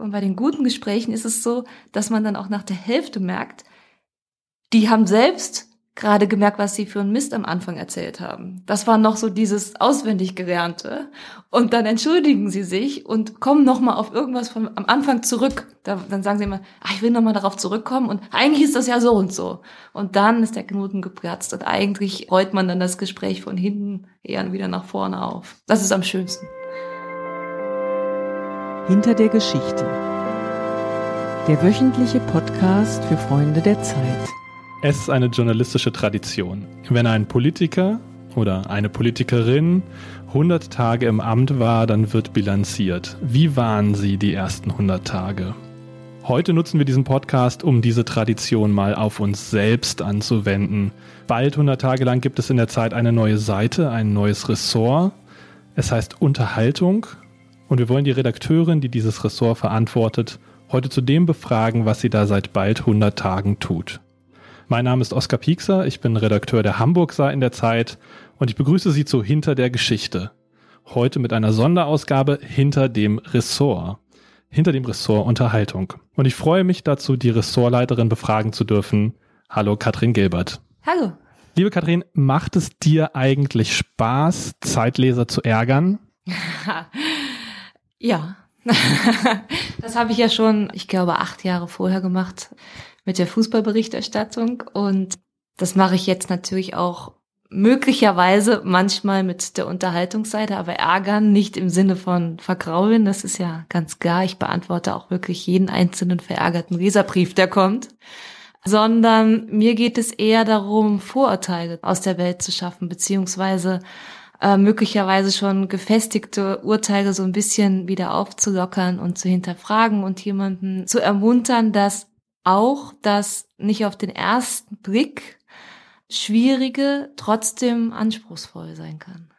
Und bei den guten Gesprächen ist es so, dass man dann auch nach der Hälfte merkt, die haben selbst gerade gemerkt, was sie für einen Mist am Anfang erzählt haben. Das war noch so dieses auswendig gelernte. Und dann entschuldigen sie sich und kommen noch mal auf irgendwas vom am Anfang zurück. Da, dann sagen sie immer, ach, ich will noch mal darauf zurückkommen und eigentlich ist das ja so und so. Und dann ist der Knoten geplatzt und eigentlich rollt man dann das Gespräch von hinten eher wieder nach vorne auf. Das ist am schönsten. Hinter der Geschichte. Der wöchentliche Podcast für Freunde der Zeit. Es ist eine journalistische Tradition. Wenn ein Politiker oder eine Politikerin 100 Tage im Amt war, dann wird bilanziert. Wie waren sie die ersten 100 Tage? Heute nutzen wir diesen Podcast, um diese Tradition mal auf uns selbst anzuwenden. Bald 100 Tage lang gibt es in der Zeit eine neue Seite, ein neues Ressort. Es heißt Unterhaltung und wir wollen die Redakteurin, die dieses Ressort verantwortet, heute zu dem befragen, was sie da seit bald 100 Tagen tut. Mein Name ist Oskar Piekser, ich bin Redakteur der Hamburg-Sei in der Zeit und ich begrüße Sie zu Hinter der Geschichte. Heute mit einer Sonderausgabe Hinter dem Ressort. Hinter dem Ressort Unterhaltung. Und ich freue mich dazu, die Ressortleiterin befragen zu dürfen. Hallo Katrin Gilbert. Hallo. Liebe Katrin, macht es dir eigentlich Spaß, Zeitleser zu ärgern? ja. das habe ich ja schon, ich glaube, acht Jahre vorher gemacht mit der Fußballberichterstattung und das mache ich jetzt natürlich auch möglicherweise manchmal mit der Unterhaltungsseite, aber ärgern nicht im Sinne von vergraulen, das ist ja ganz klar. Ich beantworte auch wirklich jeden einzelnen verärgerten Leserbrief, der kommt, sondern mir geht es eher darum, Vorurteile aus der Welt zu schaffen, beziehungsweise äh, möglicherweise schon gefestigte Urteile so ein bisschen wieder aufzulockern und zu hinterfragen und jemanden zu ermuntern, dass auch, dass nicht auf den ersten Blick schwierige trotzdem anspruchsvoll sein kann.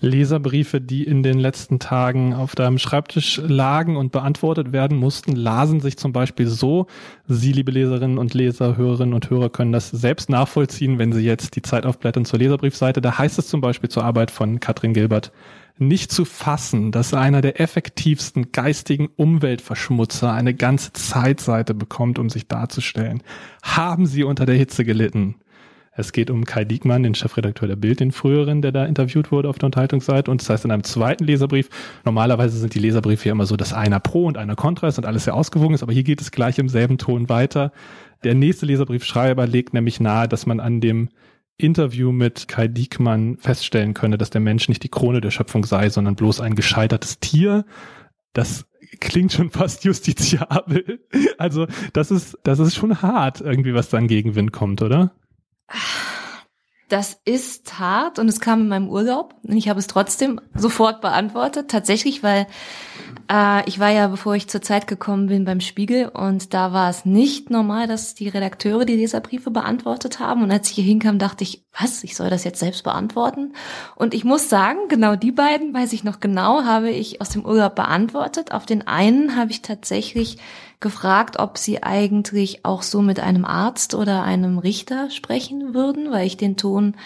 Leserbriefe, die in den letzten Tagen auf deinem Schreibtisch lagen und beantwortet werden mussten, lasen sich zum Beispiel so. Sie, liebe Leserinnen und Leser, Hörerinnen und Hörer, können das selbst nachvollziehen, wenn Sie jetzt die Zeit aufblättern zur Leserbriefseite. Da heißt es zum Beispiel zur Arbeit von Katrin Gilbert, nicht zu fassen, dass einer der effektivsten geistigen Umweltverschmutzer eine ganze Zeitseite bekommt, um sich darzustellen. Haben Sie unter der Hitze gelitten? Es geht um Kai Diekmann, den Chefredakteur der Bild, den früheren, der da interviewt wurde auf der Unterhaltungsseite. Und das heißt in einem zweiten Leserbrief, normalerweise sind die Leserbriefe ja immer so, dass einer pro und einer kontra ist und alles sehr ausgewogen ist, aber hier geht es gleich im selben Ton weiter. Der nächste Leserbriefschreiber legt nämlich nahe, dass man an dem Interview mit Kai Diekmann feststellen könne, dass der Mensch nicht die Krone der Schöpfung sei, sondern bloß ein gescheitertes Tier. Das klingt schon fast justiziabel. Also das ist, das ist schon hart irgendwie, was dann Gegenwind kommt, oder? Das ist hart und es kam in meinem Urlaub und ich habe es trotzdem sofort beantwortet. Tatsächlich, weil äh, ich war ja, bevor ich zur Zeit gekommen bin, beim Spiegel und da war es nicht normal, dass die Redakteure die Leserbriefe beantwortet haben. Und als ich hier hinkam, dachte ich, was, ich soll das jetzt selbst beantworten? Und ich muss sagen, genau die beiden, weiß ich noch genau, habe ich aus dem Urlaub beantwortet. Auf den einen habe ich tatsächlich gefragt, ob sie eigentlich auch so mit einem Arzt oder einem Richter sprechen würden, weil ich den Ton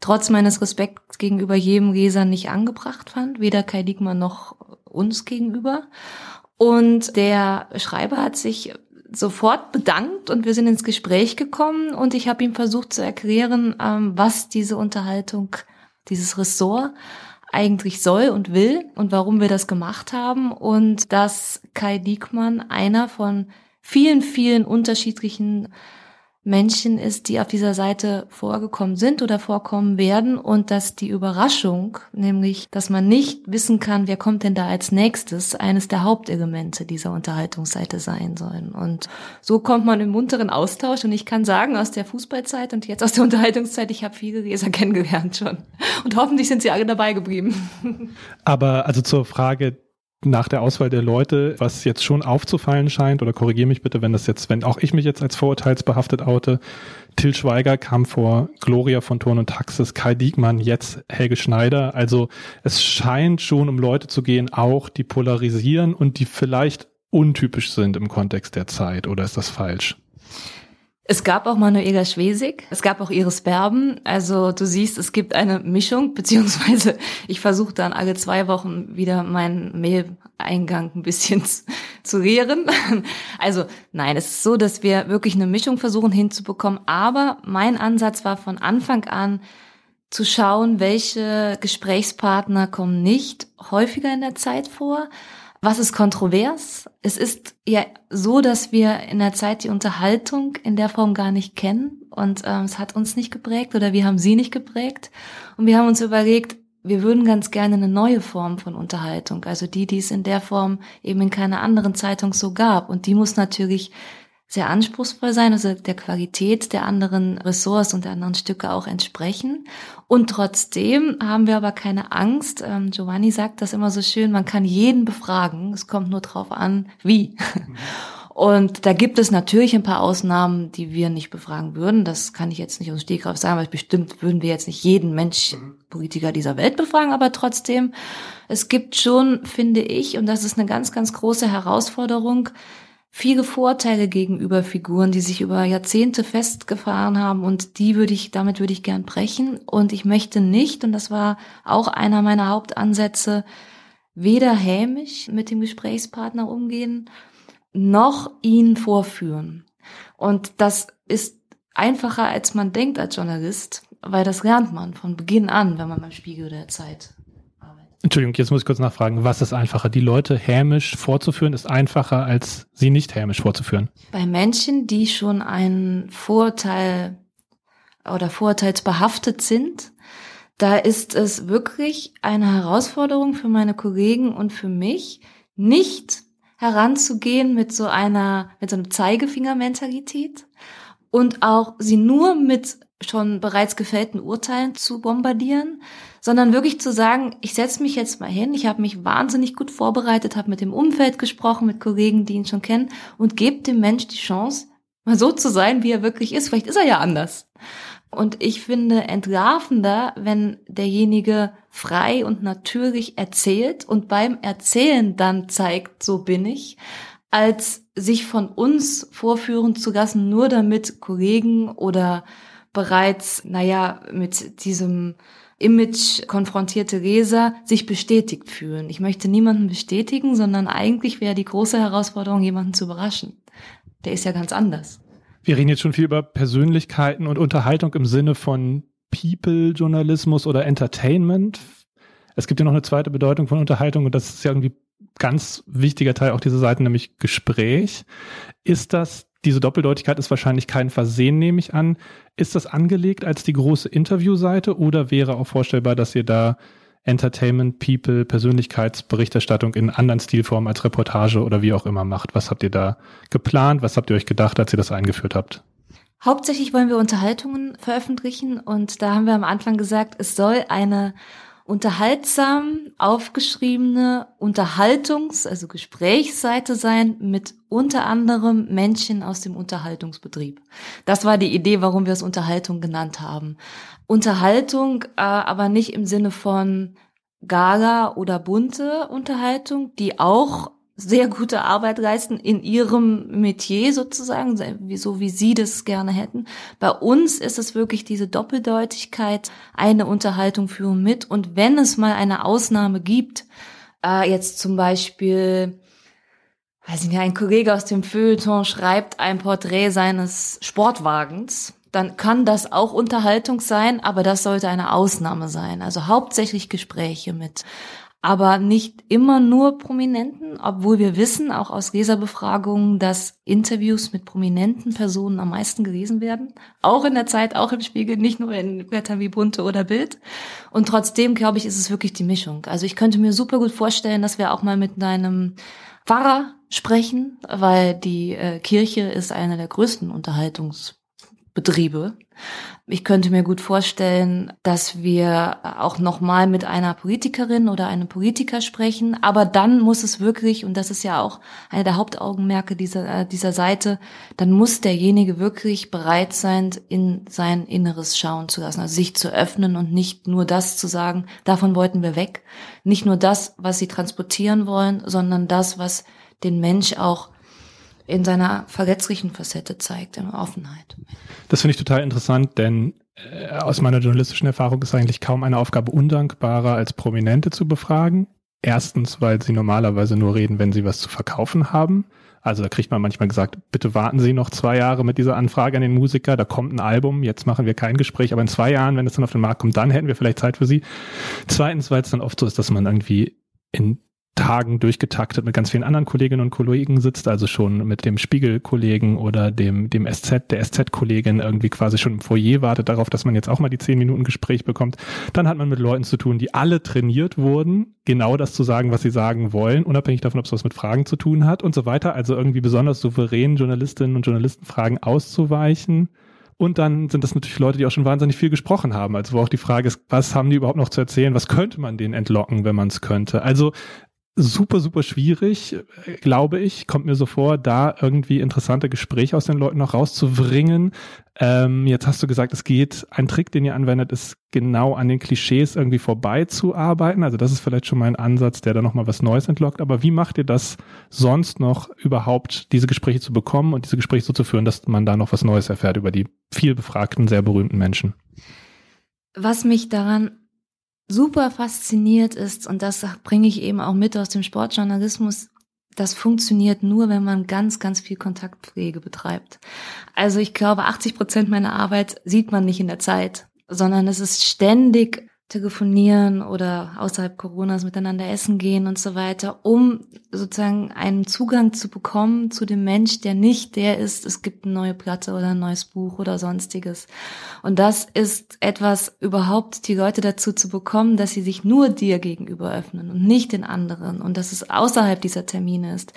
trotz meines Respekts gegenüber jedem Leser nicht angebracht fand, weder Kai Diekmann noch uns gegenüber. Und der Schreiber hat sich sofort bedankt und wir sind ins Gespräch gekommen und ich habe ihm versucht zu erklären, ähm, was diese Unterhaltung, dieses Ressort eigentlich soll und will und warum wir das gemacht haben und dass Kai Diekmann einer von vielen, vielen unterschiedlichen Menschen ist, die auf dieser Seite vorgekommen sind oder vorkommen werden und dass die Überraschung, nämlich, dass man nicht wissen kann, wer kommt denn da als nächstes, eines der Hauptelemente dieser Unterhaltungsseite sein sollen. Und so kommt man im munteren Austausch und ich kann sagen, aus der Fußballzeit und jetzt aus der Unterhaltungszeit, ich habe viele Leser kennengelernt schon. Und hoffentlich sind sie alle dabei geblieben. Aber also zur Frage nach der Auswahl der Leute, was jetzt schon aufzufallen scheint, oder korrigiere mich bitte, wenn das jetzt, wenn auch ich mich jetzt als vorurteilsbehaftet oute, Till Schweiger kam vor Gloria von Thurn und Taxis, Kai Diekmann, jetzt Helge Schneider. Also es scheint schon um Leute zu gehen, auch die polarisieren und die vielleicht untypisch sind im Kontext der Zeit, oder ist das falsch? Es gab auch Manuela Schwesig, es gab auch Iris Berben. Also du siehst, es gibt eine Mischung, beziehungsweise ich versuche dann alle zwei Wochen wieder mein Mail Eingang ein bisschen zu leeren. Also nein, es ist so, dass wir wirklich eine Mischung versuchen hinzubekommen. Aber mein Ansatz war von Anfang an zu schauen, welche Gesprächspartner kommen nicht häufiger in der Zeit vor. Was ist kontrovers? Es ist ja so, dass wir in der Zeit die Unterhaltung in der Form gar nicht kennen und ähm, es hat uns nicht geprägt oder wir haben sie nicht geprägt und wir haben uns überlegt, wir würden ganz gerne eine neue Form von Unterhaltung, also die, die es in der Form eben in keiner anderen Zeitung so gab. Und die muss natürlich sehr anspruchsvoll sein, also der Qualität der anderen Ressorts und der anderen Stücke auch entsprechen. Und trotzdem haben wir aber keine Angst. Ähm, Giovanni sagt das immer so schön, man kann jeden befragen. Es kommt nur drauf an, wie. Mhm. Und da gibt es natürlich ein paar Ausnahmen, die wir nicht befragen würden. Das kann ich jetzt nicht aus dem Stegreif sagen, weil bestimmt würden wir jetzt nicht jeden Mensch, mhm. Politiker dieser Welt befragen, aber trotzdem, es gibt schon, finde ich, und das ist eine ganz, ganz große Herausforderung, viele Vorteile gegenüber Figuren, die sich über Jahrzehnte festgefahren haben und die würde ich, damit würde ich gern brechen und ich möchte nicht, und das war auch einer meiner Hauptansätze, weder hämisch mit dem Gesprächspartner umgehen, noch ihn vorführen. Und das ist einfacher, als man denkt als Journalist, weil das lernt man von Beginn an, wenn man beim Spiegel der Zeit. Entschuldigung, jetzt muss ich kurz nachfragen, was ist einfacher? Die Leute hämisch vorzuführen ist einfacher, als sie nicht hämisch vorzuführen? Bei Menschen, die schon ein Vorurteil oder vorurteilsbehaftet sind, da ist es wirklich eine Herausforderung für meine Kollegen und für mich, nicht heranzugehen mit so einer, mit so einem Zeigefinger-Mentalität und auch sie nur mit schon bereits gefällten Urteilen zu bombardieren, sondern wirklich zu sagen, ich setze mich jetzt mal hin, ich habe mich wahnsinnig gut vorbereitet, habe mit dem Umfeld gesprochen, mit Kollegen, die ihn schon kennen und gebe dem Mensch die Chance, mal so zu sein, wie er wirklich ist. Vielleicht ist er ja anders. Und ich finde entlarvender, wenn derjenige frei und natürlich erzählt und beim Erzählen dann zeigt, so bin ich, als sich von uns vorführen zu lassen, nur damit Kollegen oder bereits, naja, mit diesem Image konfrontierte Leser sich bestätigt fühlen. Ich möchte niemanden bestätigen, sondern eigentlich wäre die große Herausforderung, jemanden zu überraschen. Der ist ja ganz anders. Wir reden jetzt schon viel über Persönlichkeiten und Unterhaltung im Sinne von People-Journalismus oder Entertainment. Es gibt ja noch eine zweite Bedeutung von Unterhaltung und das ist ja irgendwie ganz wichtiger Teil auch dieser Seite, nämlich Gespräch. Ist das, diese Doppeldeutigkeit ist wahrscheinlich kein Versehen, nehme ich an. Ist das angelegt als die große Interviewseite oder wäre auch vorstellbar, dass ihr da Entertainment, People, Persönlichkeitsberichterstattung in anderen Stilformen als Reportage oder wie auch immer macht. Was habt ihr da geplant? Was habt ihr euch gedacht, als ihr das eingeführt habt? Hauptsächlich wollen wir Unterhaltungen veröffentlichen und da haben wir am Anfang gesagt, es soll eine unterhaltsam aufgeschriebene Unterhaltungs-, also Gesprächsseite sein mit unter anderem Menschen aus dem Unterhaltungsbetrieb. Das war die Idee, warum wir es Unterhaltung genannt haben. Unterhaltung, äh, aber nicht im Sinne von Gala oder bunte Unterhaltung, die auch sehr gute Arbeit leisten in ihrem Metier sozusagen, so wie sie das gerne hätten. Bei uns ist es wirklich diese Doppeldeutigkeit, eine Unterhaltung führen mit. Und wenn es mal eine Ausnahme gibt, äh, jetzt zum Beispiel, weiß ich nicht, ein Kollege aus dem Feuilleton schreibt ein Porträt seines Sportwagens, dann kann das auch Unterhaltung sein, aber das sollte eine Ausnahme sein. Also hauptsächlich Gespräche mit aber nicht immer nur Prominenten, obwohl wir wissen, auch aus Leserbefragungen, dass Interviews mit prominenten Personen am meisten gelesen werden. Auch in der Zeit, auch im Spiegel, nicht nur in Blättern wie Bunte oder Bild. Und trotzdem, glaube ich, ist es wirklich die Mischung. Also ich könnte mir super gut vorstellen, dass wir auch mal mit einem Pfarrer sprechen, weil die äh, Kirche ist einer der größten Unterhaltungsbetriebe ich könnte mir gut vorstellen, dass wir auch nochmal mit einer Politikerin oder einem Politiker sprechen. Aber dann muss es wirklich, und das ist ja auch eine der Hauptaugenmerke dieser, äh, dieser Seite, dann muss derjenige wirklich bereit sein, in sein Inneres schauen zu lassen, also sich zu öffnen und nicht nur das zu sagen, davon wollten wir weg. Nicht nur das, was sie transportieren wollen, sondern das, was den Mensch auch in seiner verletzlichen Facette zeigt, in Offenheit. Das finde ich total interessant, denn äh, aus meiner journalistischen Erfahrung ist eigentlich kaum eine Aufgabe undankbarer, als Prominente zu befragen. Erstens, weil sie normalerweise nur reden, wenn sie was zu verkaufen haben. Also da kriegt man manchmal gesagt, bitte warten Sie noch zwei Jahre mit dieser Anfrage an den Musiker, da kommt ein Album, jetzt machen wir kein Gespräch, aber in zwei Jahren, wenn es dann auf den Markt kommt, dann hätten wir vielleicht Zeit für Sie. Zweitens, weil es dann oft so ist, dass man irgendwie in Tagen durchgetaktet mit ganz vielen anderen Kolleginnen und Kollegen sitzt, also schon mit dem Spiegel-Kollegen oder dem, dem SZ, der SZ-Kollegin irgendwie quasi schon im Foyer wartet darauf, dass man jetzt auch mal die zehn Minuten Gespräch bekommt. Dann hat man mit Leuten zu tun, die alle trainiert wurden, genau das zu sagen, was sie sagen wollen, unabhängig davon, ob es was mit Fragen zu tun hat und so weiter. Also irgendwie besonders souverän Journalistinnen und Journalisten Fragen auszuweichen. Und dann sind das natürlich Leute, die auch schon wahnsinnig viel gesprochen haben. Also wo auch die Frage ist, was haben die überhaupt noch zu erzählen? Was könnte man denen entlocken, wenn man es könnte? Also super, super schwierig, glaube ich, kommt mir so vor, da irgendwie interessante Gespräche aus den Leuten noch rauszubringen. Ähm, jetzt hast du gesagt, es geht, ein Trick, den ihr anwendet, ist genau an den Klischees irgendwie vorbeizuarbeiten. Also das ist vielleicht schon mal ein Ansatz, der da nochmal was Neues entlockt. Aber wie macht ihr das sonst noch überhaupt, diese Gespräche zu bekommen und diese Gespräche so zu führen, dass man da noch was Neues erfährt über die viel befragten, sehr berühmten Menschen? Was mich daran super fasziniert ist, und das bringe ich eben auch mit aus dem Sportjournalismus, das funktioniert nur, wenn man ganz, ganz viel Kontaktpflege betreibt. Also ich glaube, 80 Prozent meiner Arbeit sieht man nicht in der Zeit, sondern es ist ständig telefonieren oder außerhalb Coronas miteinander essen gehen und so weiter, um sozusagen einen Zugang zu bekommen zu dem Mensch, der nicht der ist, es gibt eine neue Platte oder ein neues Buch oder sonstiges. Und das ist etwas, überhaupt die Leute dazu zu bekommen, dass sie sich nur dir gegenüber öffnen und nicht den anderen und dass es außerhalb dieser Termine ist.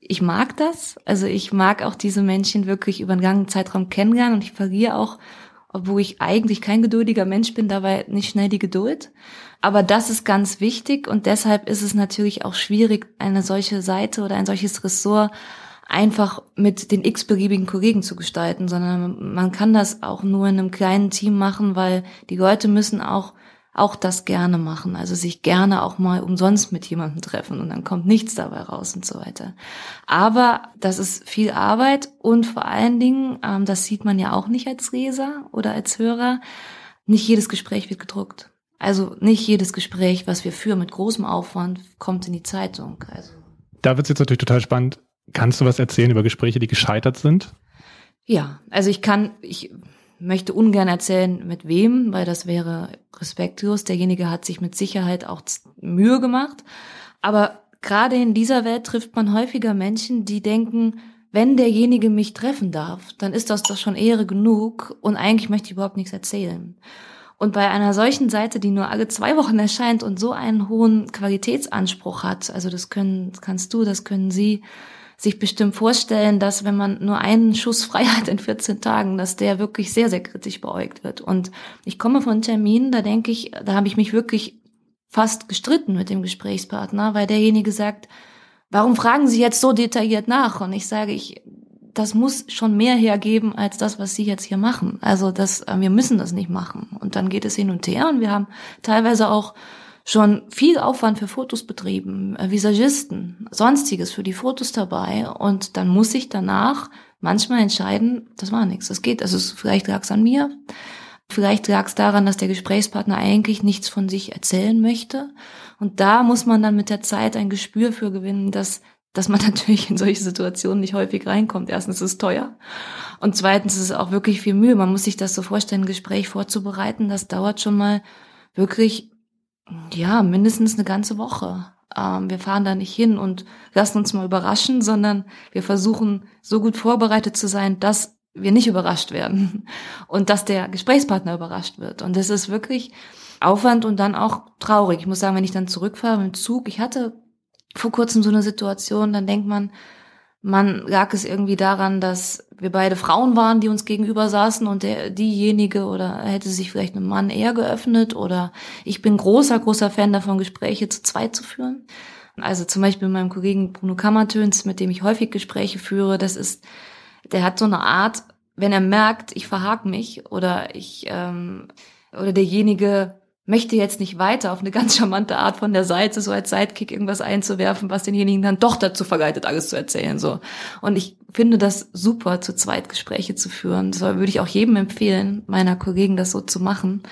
Ich mag das, also ich mag auch diese Menschen wirklich über einen langen Zeitraum kennenlernen und ich verliere auch obwohl ich eigentlich kein geduldiger Mensch bin, dabei nicht schnell die Geduld. Aber das ist ganz wichtig und deshalb ist es natürlich auch schwierig, eine solche Seite oder ein solches Ressort einfach mit den x-beliebigen Kollegen zu gestalten, sondern man kann das auch nur in einem kleinen Team machen, weil die Leute müssen auch auch das gerne machen, also sich gerne auch mal umsonst mit jemandem treffen und dann kommt nichts dabei raus und so weiter. Aber das ist viel Arbeit und vor allen Dingen, ähm, das sieht man ja auch nicht als Leser oder als Hörer, nicht jedes Gespräch wird gedruckt. Also nicht jedes Gespräch, was wir führen mit großem Aufwand, kommt in die Zeitung. Also. Da wird es jetzt natürlich total spannend. Kannst du was erzählen über Gespräche, die gescheitert sind? Ja, also ich kann, ich möchte ungern erzählen, mit wem, weil das wäre respektlos. Derjenige hat sich mit Sicherheit auch Mühe gemacht. Aber gerade in dieser Welt trifft man häufiger Menschen, die denken, wenn derjenige mich treffen darf, dann ist das doch schon Ehre genug und eigentlich möchte ich überhaupt nichts erzählen. Und bei einer solchen Seite, die nur alle zwei Wochen erscheint und so einen hohen Qualitätsanspruch hat, also das können, kannst du, das können sie, sich bestimmt vorstellen, dass wenn man nur einen Schuss frei hat in 14 Tagen, dass der wirklich sehr, sehr kritisch beäugt wird. Und ich komme von Terminen, da denke ich, da habe ich mich wirklich fast gestritten mit dem Gesprächspartner, weil derjenige sagt, warum fragen Sie jetzt so detailliert nach? Und ich sage, ich, das muss schon mehr hergeben als das, was Sie jetzt hier machen. Also das, äh, wir müssen das nicht machen. Und dann geht es hin und her und wir haben teilweise auch schon viel Aufwand für Fotos betrieben, äh, Visagisten, sonstiges für die Fotos dabei und dann muss ich danach manchmal entscheiden, das war nichts, das geht, also vielleicht lag es an mir, vielleicht lag es daran, dass der Gesprächspartner eigentlich nichts von sich erzählen möchte und da muss man dann mit der Zeit ein Gespür für gewinnen, dass dass man natürlich in solche Situationen nicht häufig reinkommt. Erstens ist es teuer und zweitens ist es auch wirklich viel Mühe. Man muss sich das so vorstellen, ein Gespräch vorzubereiten, das dauert schon mal wirklich ja, mindestens eine ganze Woche. Ähm, wir fahren da nicht hin und lassen uns mal überraschen, sondern wir versuchen so gut vorbereitet zu sein, dass wir nicht überrascht werden und dass der Gesprächspartner überrascht wird. Und das ist wirklich Aufwand und dann auch traurig. Ich muss sagen, wenn ich dann zurückfahre im Zug, ich hatte vor kurzem so eine Situation, dann denkt man, man lag es irgendwie daran, dass wir beide Frauen waren, die uns gegenüber saßen und der, diejenige oder hätte sich vielleicht einem Mann eher geöffnet oder ich bin großer, großer Fan davon, Gespräche zu zweit zu führen. Also zum Beispiel meinem Kollegen Bruno Kammertöns, mit dem ich häufig Gespräche führe, das ist, der hat so eine Art, wenn er merkt, ich verhak mich oder ich ähm, oder derjenige möchte jetzt nicht weiter auf eine ganz charmante Art von der Seite so als Sidekick irgendwas einzuwerfen, was denjenigen dann doch dazu verleitet, alles zu erzählen, so. Und ich finde das super, zu zweit Gespräche zu führen. Das würde ich auch jedem empfehlen, meiner Kollegen das so zu machen.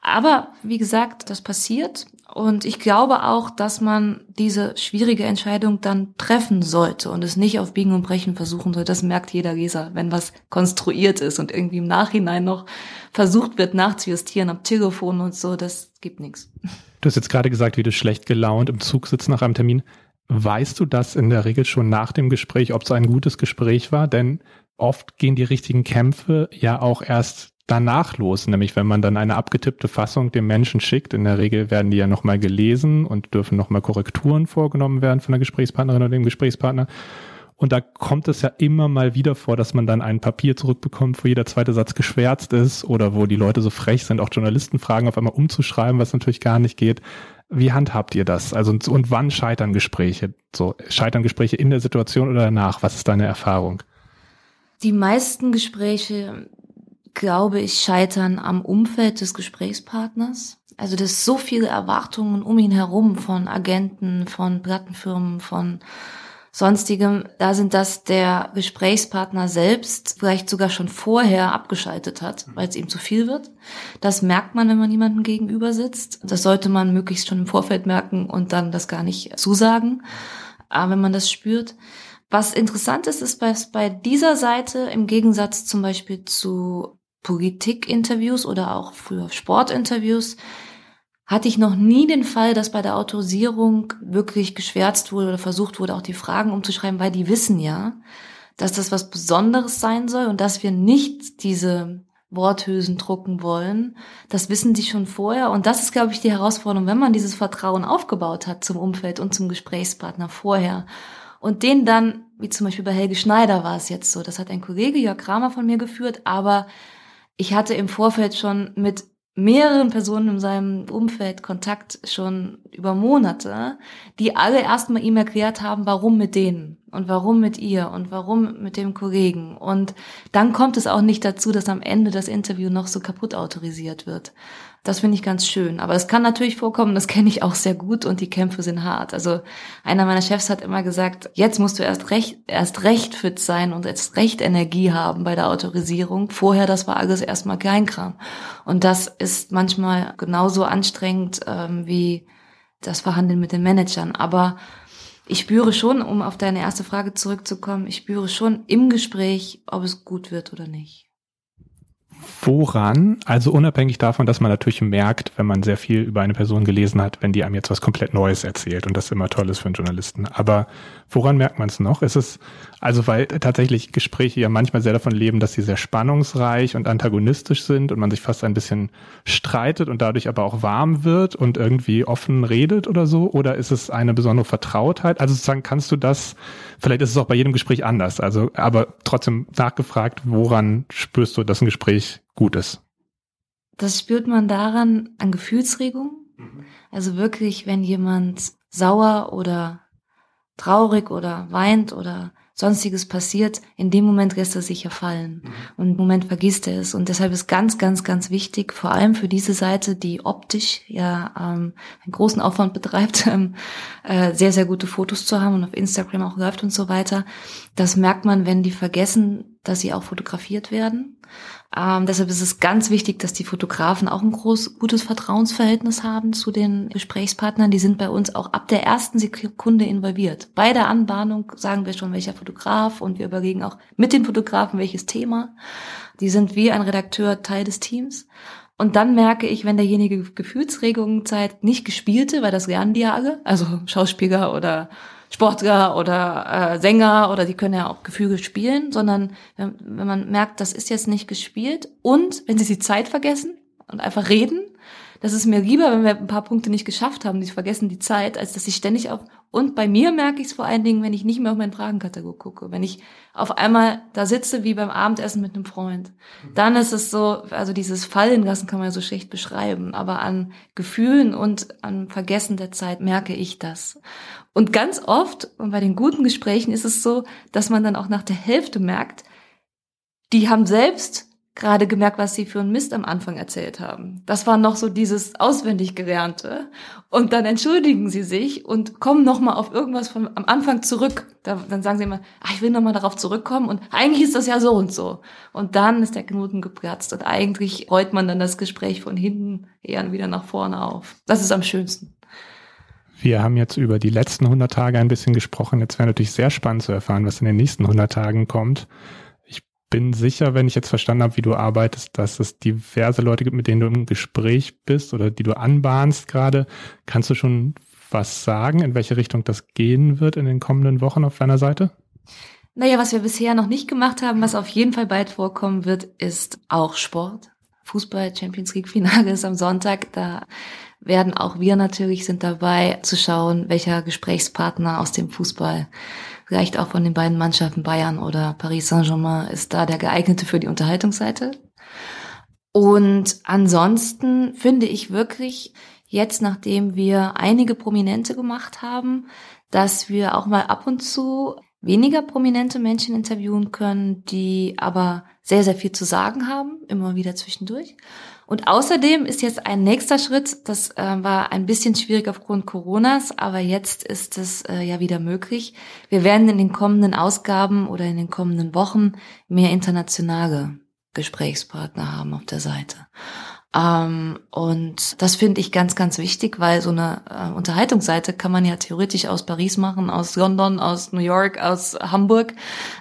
Aber wie gesagt, das passiert Und ich glaube auch, dass man diese schwierige Entscheidung dann treffen sollte und es nicht auf Biegen und Brechen versuchen sollte. Das merkt jeder Leser, wenn was konstruiert ist und irgendwie im Nachhinein noch versucht wird nachzujustieren am Telefon und so. Das gibt nichts. Du hast jetzt gerade gesagt, wie du schlecht gelaunt im Zug sitzt nach einem Termin. Weißt du das in der Regel schon nach dem Gespräch, ob es ein gutes Gespräch war? Denn oft gehen die richtigen Kämpfe ja auch erst danach los, nämlich wenn man dann eine abgetippte Fassung dem Menschen schickt. In der Regel werden die ja nochmal gelesen und dürfen nochmal Korrekturen vorgenommen werden von der Gesprächspartnerin oder dem Gesprächspartner. Und da kommt es ja immer mal wieder vor, dass man dann ein Papier zurückbekommt, wo jeder zweite Satz geschwärzt ist oder wo die Leute so frech sind, auch Journalisten fragen, auf einmal umzuschreiben, was natürlich gar nicht geht. Wie handhabt ihr das? Also und wann scheitern Gespräche? So scheitern Gespräche in der Situation oder danach? Was ist deine Erfahrung? Die meisten Gespräche glaube ich, scheitern am Umfeld des Gesprächspartners. Also das ist so viele Erwartungen um ihn herum von Agenten, von Plattenfirmen, von sonstigem. Da sind das der Gesprächspartner selbst vielleicht sogar schon vorher abgeschaltet hat, weil es ihm zu viel wird. Das merkt man, wenn man jemandem gegenüber sitzt. Das sollte man möglichst schon im Vorfeld merken und dann das gar nicht zusagen, wenn man das spürt. Was interessant ist, ist, dass bei dieser Seite im Gegensatz zum Beispiel zu Politikinterviews oder auch früher Sportinterviews hatte ich noch nie den Fall, dass bei der Autorisierung wirklich geschwärzt wurde oder versucht wurde, auch die Fragen umzuschreiben, weil die wissen ja, dass das was Besonderes sein soll und dass wir nicht diese Worthülsen drucken wollen. Das wissen die schon vorher. Und das ist, glaube ich, die Herausforderung, wenn man dieses Vertrauen aufgebaut hat zum Umfeld und zum Gesprächspartner vorher. Und den dann, wie zum Beispiel bei Helge Schneider war es jetzt so, das hat ein Kollege Jörg Kramer von mir geführt, aber ich hatte im Vorfeld schon mit mehreren Personen in seinem Umfeld Kontakt schon über Monate, die alle erstmal ihm erklärt haben, warum mit denen und warum mit ihr und warum mit dem Kollegen. Und dann kommt es auch nicht dazu, dass am Ende das Interview noch so kaputt autorisiert wird. Das finde ich ganz schön. Aber es kann natürlich vorkommen, das kenne ich auch sehr gut und die Kämpfe sind hart. Also einer meiner Chefs hat immer gesagt, jetzt musst du erst recht, erst recht fit sein und erst recht Energie haben bei der Autorisierung. Vorher, das war alles erstmal Kleinkram. Und das ist manchmal genauso anstrengend ähm, wie das Verhandeln mit den Managern. Aber ich spüre schon, um auf deine erste Frage zurückzukommen, ich spüre schon im Gespräch, ob es gut wird oder nicht. Woran, also unabhängig davon, dass man natürlich merkt, wenn man sehr viel über eine Person gelesen hat, wenn die einem jetzt was komplett Neues erzählt und das immer toll ist für einen Journalisten. Aber woran merkt man es noch? Ist es, also weil tatsächlich Gespräche ja manchmal sehr davon leben, dass sie sehr spannungsreich und antagonistisch sind und man sich fast ein bisschen streitet und dadurch aber auch warm wird und irgendwie offen redet oder so? Oder ist es eine besondere Vertrautheit? Also sozusagen kannst du das, vielleicht ist es auch bei jedem Gespräch anders, also aber trotzdem nachgefragt, woran spürst du, dass ein Gespräch gut ist? Das spürt man daran an Gefühlsregung. Mhm. Also wirklich, wenn jemand sauer oder traurig oder weint oder sonstiges passiert, in dem Moment lässt er sich ja fallen. Mhm. Und im Moment vergisst er es. Und deshalb ist ganz, ganz, ganz wichtig, vor allem für diese Seite, die optisch ja ähm, einen großen Aufwand betreibt, ähm, äh, sehr, sehr gute Fotos zu haben und auf Instagram auch läuft und so weiter. Das merkt man, wenn die vergessen, dass sie auch fotografiert werden. Ähm, deshalb ist es ganz wichtig, dass die Fotografen auch ein groß, gutes Vertrauensverhältnis haben zu den Gesprächspartnern. Die sind bei uns auch ab der ersten Sekunde involviert. Bei der Anbahnung sagen wir schon, welcher Fotograf und wir überlegen auch mit den Fotografen, welches Thema. Die sind wie ein Redakteur Teil des Teams. Und dann merke ich, wenn derjenige Gefühlsregungen zeigt, nicht gespielte, weil das lernen die ja alle, also Schauspieler oder Sportler oder äh, Sänger oder die können ja auch Gefüge spielen, sondern wenn, wenn man merkt, das ist jetzt nicht gespielt und wenn sie die Zeit vergessen und einfach reden, das ist mir lieber, wenn wir ein paar Punkte nicht geschafft haben, die vergessen die Zeit, als dass ich ständig auf. Und bei mir merke ich es vor allen Dingen, wenn ich nicht mehr auf meinen Fragenkatalog gucke. Wenn ich auf einmal da sitze wie beim Abendessen mit einem Freund. Dann ist es so, also dieses Fallen lassen kann man ja so schlecht beschreiben. Aber an Gefühlen und an Vergessen der Zeit merke ich das. Und ganz oft, und bei den guten Gesprächen ist es so, dass man dann auch nach der Hälfte merkt, die haben selbst gerade gemerkt, was sie für einen Mist am Anfang erzählt haben. Das war noch so dieses auswendig gelernte. Und dann entschuldigen sie sich und kommen nochmal auf irgendwas von am Anfang zurück. Da, dann sagen sie immer, ach, ich will nochmal darauf zurückkommen und eigentlich ist das ja so und so. Und dann ist der Knoten geplatzt und eigentlich rollt man dann das Gespräch von hinten eher wieder nach vorne auf. Das ist am schönsten. Wir haben jetzt über die letzten 100 Tage ein bisschen gesprochen. Jetzt wäre natürlich sehr spannend zu erfahren, was in den nächsten 100 Tagen kommt bin sicher, wenn ich jetzt verstanden habe, wie du arbeitest, dass es diverse Leute gibt, mit denen du im Gespräch bist oder die du anbahnst gerade. Kannst du schon was sagen, in welche Richtung das gehen wird in den kommenden Wochen auf deiner Seite? Naja, was wir bisher noch nicht gemacht haben, was auf jeden Fall bald vorkommen wird, ist auch Sport. Fußball Champions League Finale ist am Sonntag. Da werden auch wir natürlich sind dabei zu schauen, welcher Gesprächspartner aus dem Fußball vielleicht auch von den beiden Mannschaften Bayern oder Paris Saint-Germain ist da der geeignete für die Unterhaltungsseite. Und ansonsten finde ich wirklich jetzt, nachdem wir einige Prominente gemacht haben, dass wir auch mal ab und zu weniger prominente Menschen interviewen können, die aber sehr, sehr viel zu sagen haben, immer wieder zwischendurch. Und außerdem ist jetzt ein nächster Schritt, das äh, war ein bisschen schwierig aufgrund Coronas, aber jetzt ist es äh, ja wieder möglich. Wir werden in den kommenden Ausgaben oder in den kommenden Wochen mehr internationale Gesprächspartner haben auf der Seite. Ähm, und das finde ich ganz, ganz wichtig, weil so eine äh, Unterhaltungsseite kann man ja theoretisch aus Paris machen, aus London, aus New York, aus Hamburg,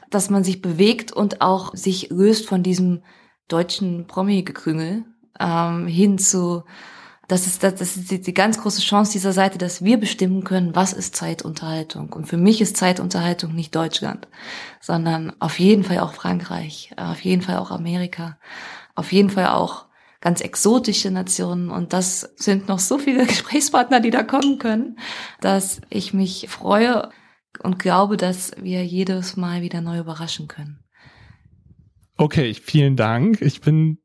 dass man sich bewegt und auch sich löst von diesem deutschen Promi-Gekrüngel, ähm, hin zu, das ist, das, das ist die, die ganz große Chance dieser Seite, dass wir bestimmen können, was ist Zeitunterhaltung. Und für mich ist Zeitunterhaltung nicht Deutschland, sondern auf jeden Fall auch Frankreich, auf jeden Fall auch Amerika, auf jeden Fall auch ganz exotische Nationen. Und das sind noch so viele Gesprächspartner, die da kommen können, dass ich mich freue und glaube, dass wir jedes Mal wieder neu überraschen können. Okay, vielen Dank. Ich bin,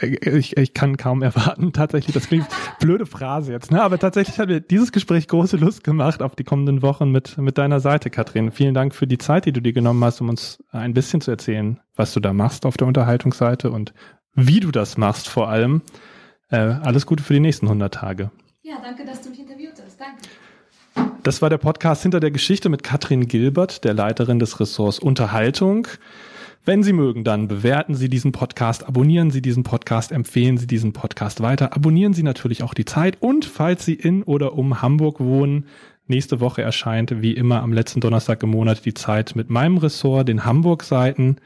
ich, ich kann kaum erwarten, tatsächlich, das klingt blöde Phrase jetzt, ne? aber tatsächlich hat mir dieses Gespräch große Lust gemacht auf die kommenden Wochen mit, mit deiner Seite, Katrin. Vielen Dank für die Zeit, die du dir genommen hast, um uns ein bisschen zu erzählen, was du da machst auf der Unterhaltungsseite und wie du das machst vor allem. Äh, alles Gute für die nächsten 100 Tage. Ja, danke, dass du mich interviewt hast. Danke. Das war der Podcast hinter der Geschichte mit Katrin Gilbert, der Leiterin des Ressorts Unterhaltung. Wenn Sie mögen, dann bewerten Sie diesen Podcast, abonnieren Sie diesen Podcast, empfehlen Sie diesen Podcast weiter, abonnieren Sie natürlich auch die Zeit und falls Sie in oder um Hamburg wohnen, nächste Woche erscheint wie immer am letzten Donnerstag im Monat die Zeit mit meinem Ressort, den Hamburg-Seiten.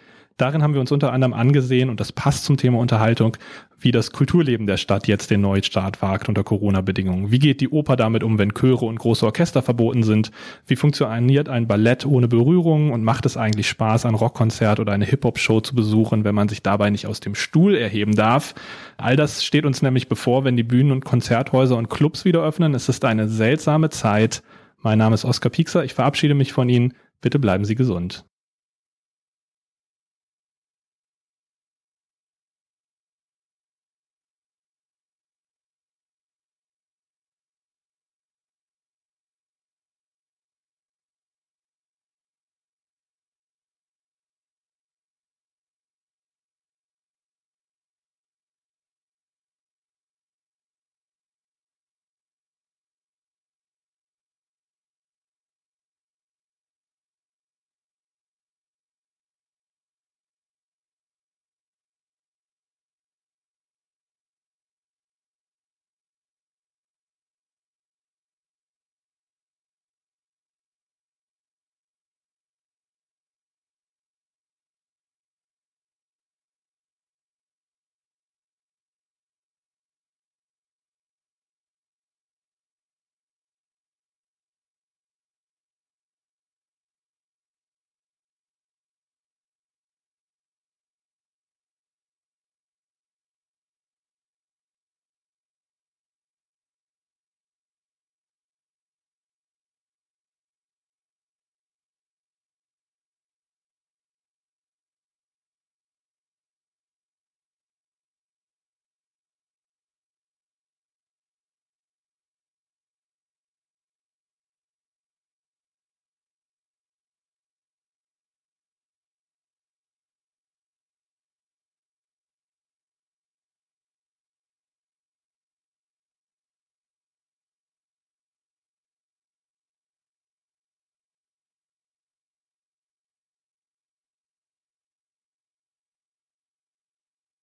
Darin haben wir uns unter anderem angesehen, und das passt zum Thema Unterhaltung, wie das Kulturleben der Stadt jetzt den Neustart wagt unter Corona-Bedingungen. Wie geht die Oper damit um, wenn Chöre und große Orchester verboten sind? Wie funktioniert ein Ballett ohne Berührung und macht es eigentlich Spaß, ein Rockkonzert oder eine Hip-Hop-Show zu besuchen, wenn man sich dabei nicht aus dem Stuhl erheben darf? All das steht uns nämlich bevor, wenn die Bühnen und Konzerthäuser und Clubs wieder öffnen. Es ist eine seltsame Zeit. Mein Name ist Oskar Piekser. Ich verabschiede mich von Ihnen. Bitte bleiben Sie gesund.